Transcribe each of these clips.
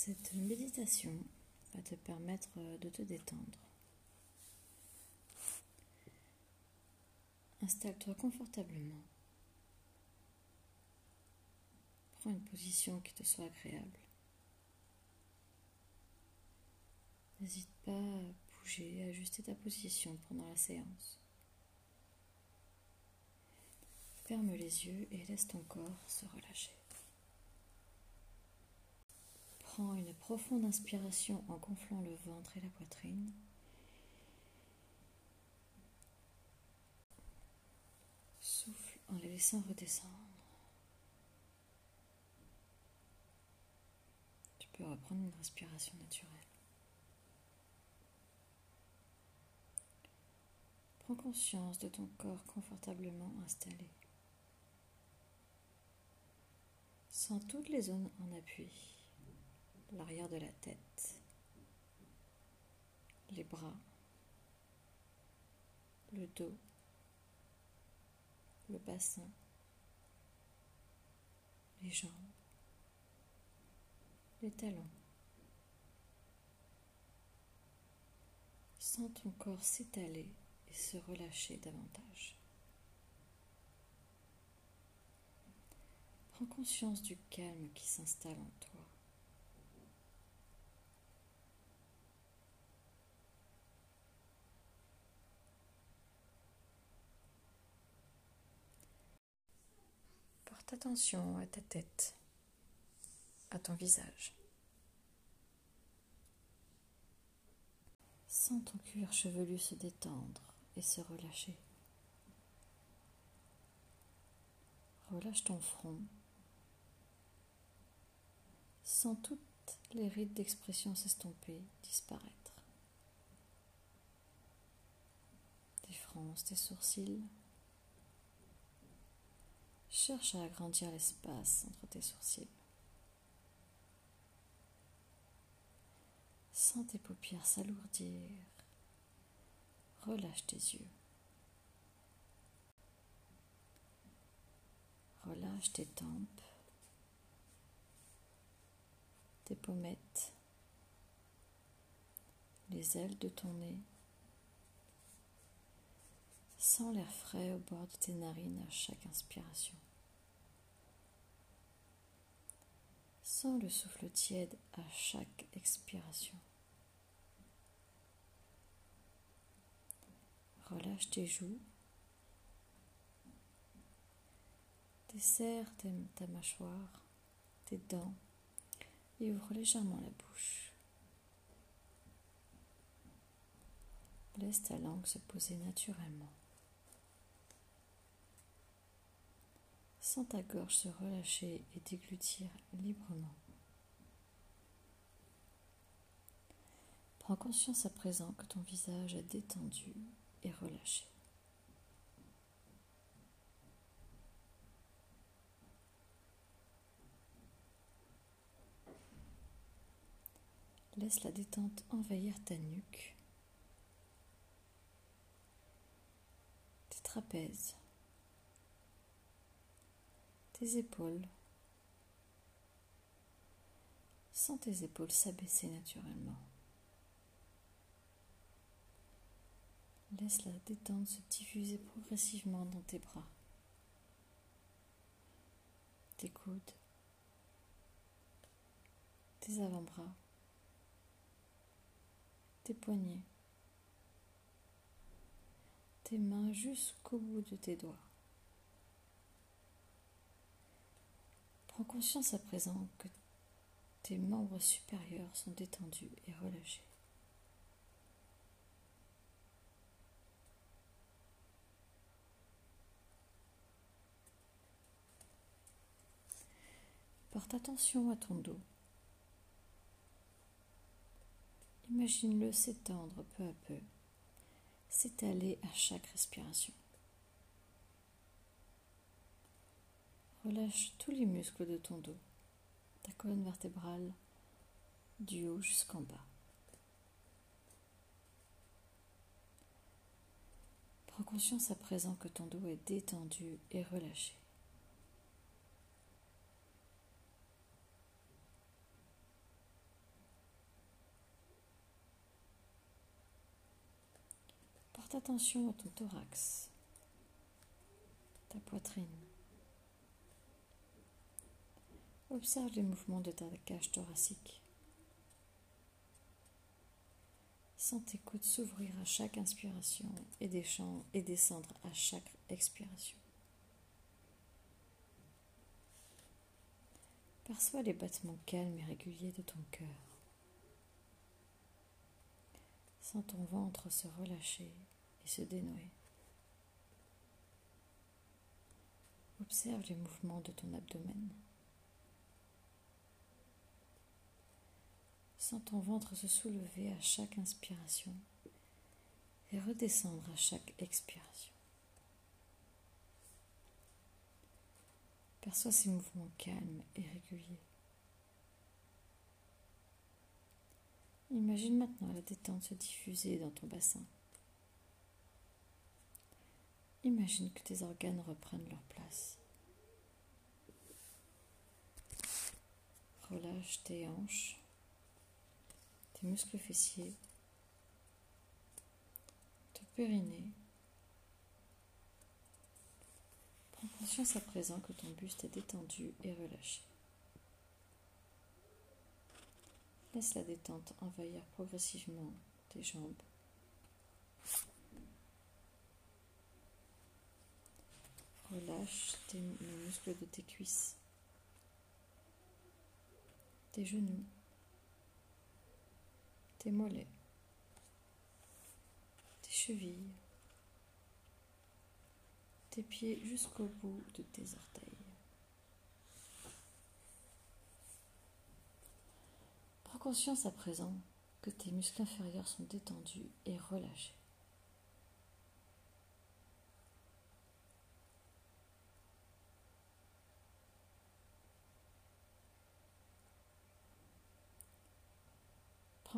Cette méditation va te permettre de te détendre. Installe-toi confortablement. Prends une position qui te soit agréable. N'hésite pas à bouger, à ajuster ta position pendant la séance. Ferme les yeux et laisse ton corps se relâcher. Prends une profonde inspiration en gonflant le ventre et la poitrine. Souffle en les laissant redescendre. Tu peux reprendre une respiration naturelle. Prends conscience de ton corps confortablement installé. Sens toutes les zones en appui l'arrière de la tête, les bras, le dos, le bassin, les jambes, les talons. Sens ton corps s'étaler et se relâcher davantage. Prends conscience du calme qui s'installe en toi. Attention à ta tête, à ton visage. Sens ton cuir chevelu se détendre et se relâcher. Relâche ton front. Sens toutes les rides d'expression s'estomper, disparaître. Des fronces, des sourcils, Cherche à agrandir l'espace entre tes sourcils. Sens tes paupières s'alourdir. Relâche tes yeux. Relâche tes tempes, tes pommettes, les ailes de ton nez. Sens l'air frais au bord de tes narines à chaque inspiration. Sens le souffle tiède à chaque expiration. Relâche tes joues. Desserre ta mâchoire, tes dents et ouvre légèrement la bouche. Laisse ta langue se poser naturellement. Sens ta gorge se relâcher et déglutir librement. Prends conscience à présent que ton visage est détendu et relâché. Laisse la détente envahir ta nuque, tes trapèzes, tes épaules. Sens tes épaules s'abaisser naturellement. Laisse la détente se diffuser progressivement dans tes bras, tes coudes, tes avant-bras, tes poignets, tes mains jusqu'au bout de tes doigts. Prends conscience à présent que tes membres supérieurs sont détendus et relâchés. Porte attention à ton dos. Imagine-le s'étendre peu à peu, s'étaler à chaque respiration. Relâche tous les muscles de ton dos, ta colonne vertébrale du haut jusqu'en bas. Prends conscience à présent que ton dos est détendu et relâché. Porte attention à ton thorax, ta poitrine. Observe les mouvements de ta cage thoracique. Sens tes côtes s'ouvrir à chaque inspiration et descendre à chaque expiration. Perçois les battements calmes et réguliers de ton cœur. Sens ton ventre se relâcher et se dénouer. Observe les mouvements de ton abdomen. Sens ton ventre se soulever à chaque inspiration et redescendre à chaque expiration. Perçois ces mouvements calmes et réguliers. Imagine maintenant la détente se diffuser dans ton bassin. Imagine que tes organes reprennent leur place. Relâche tes hanches, tes muscles fessiers, ton périnée. Prends conscience à présent que ton buste est détendu et relâché. Laisse la détente envahir progressivement tes jambes. Relâche les muscles de tes cuisses, tes genoux, tes mollets, tes chevilles, tes pieds jusqu'au bout de tes orteils. Prends conscience à présent que tes muscles inférieurs sont détendus et relâchés.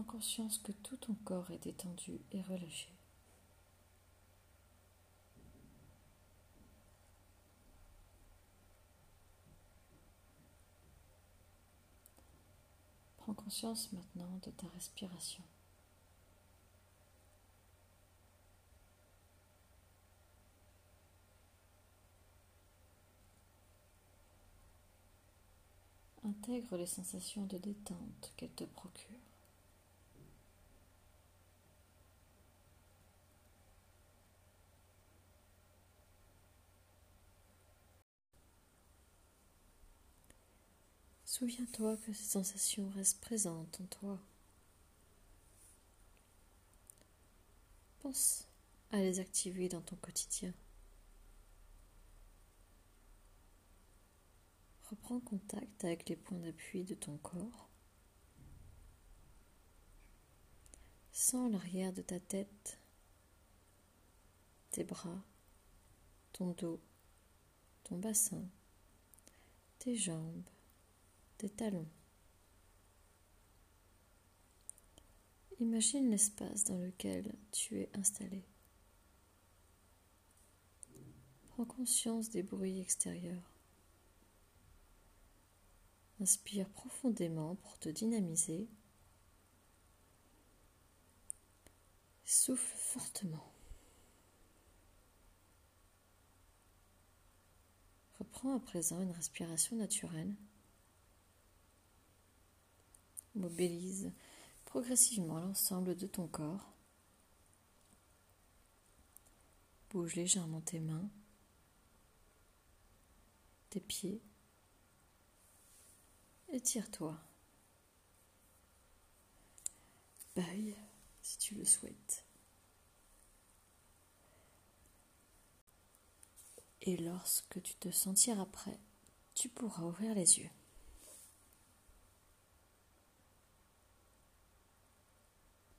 Prends conscience que tout ton corps est détendu et relâché. Prends conscience maintenant de ta respiration. Intègre les sensations de détente qu'elle te procure. Souviens-toi que ces sensations restent présentes en toi. Pense à les activer dans ton quotidien. Reprends contact avec les points d'appui de ton corps. Sens l'arrière de ta tête, tes bras, ton dos, ton bassin, tes jambes, tes talons. Imagine l'espace dans lequel tu es installé. Prends conscience des bruits extérieurs. Inspire profondément pour te dynamiser. Souffle fortement. Reprends à présent une respiration naturelle. Mobilise progressivement l'ensemble de ton corps. Bouge légèrement tes mains, tes pieds. Étire-toi. Baille si tu le souhaites. Et lorsque tu te sentiras prêt, tu pourras ouvrir les yeux.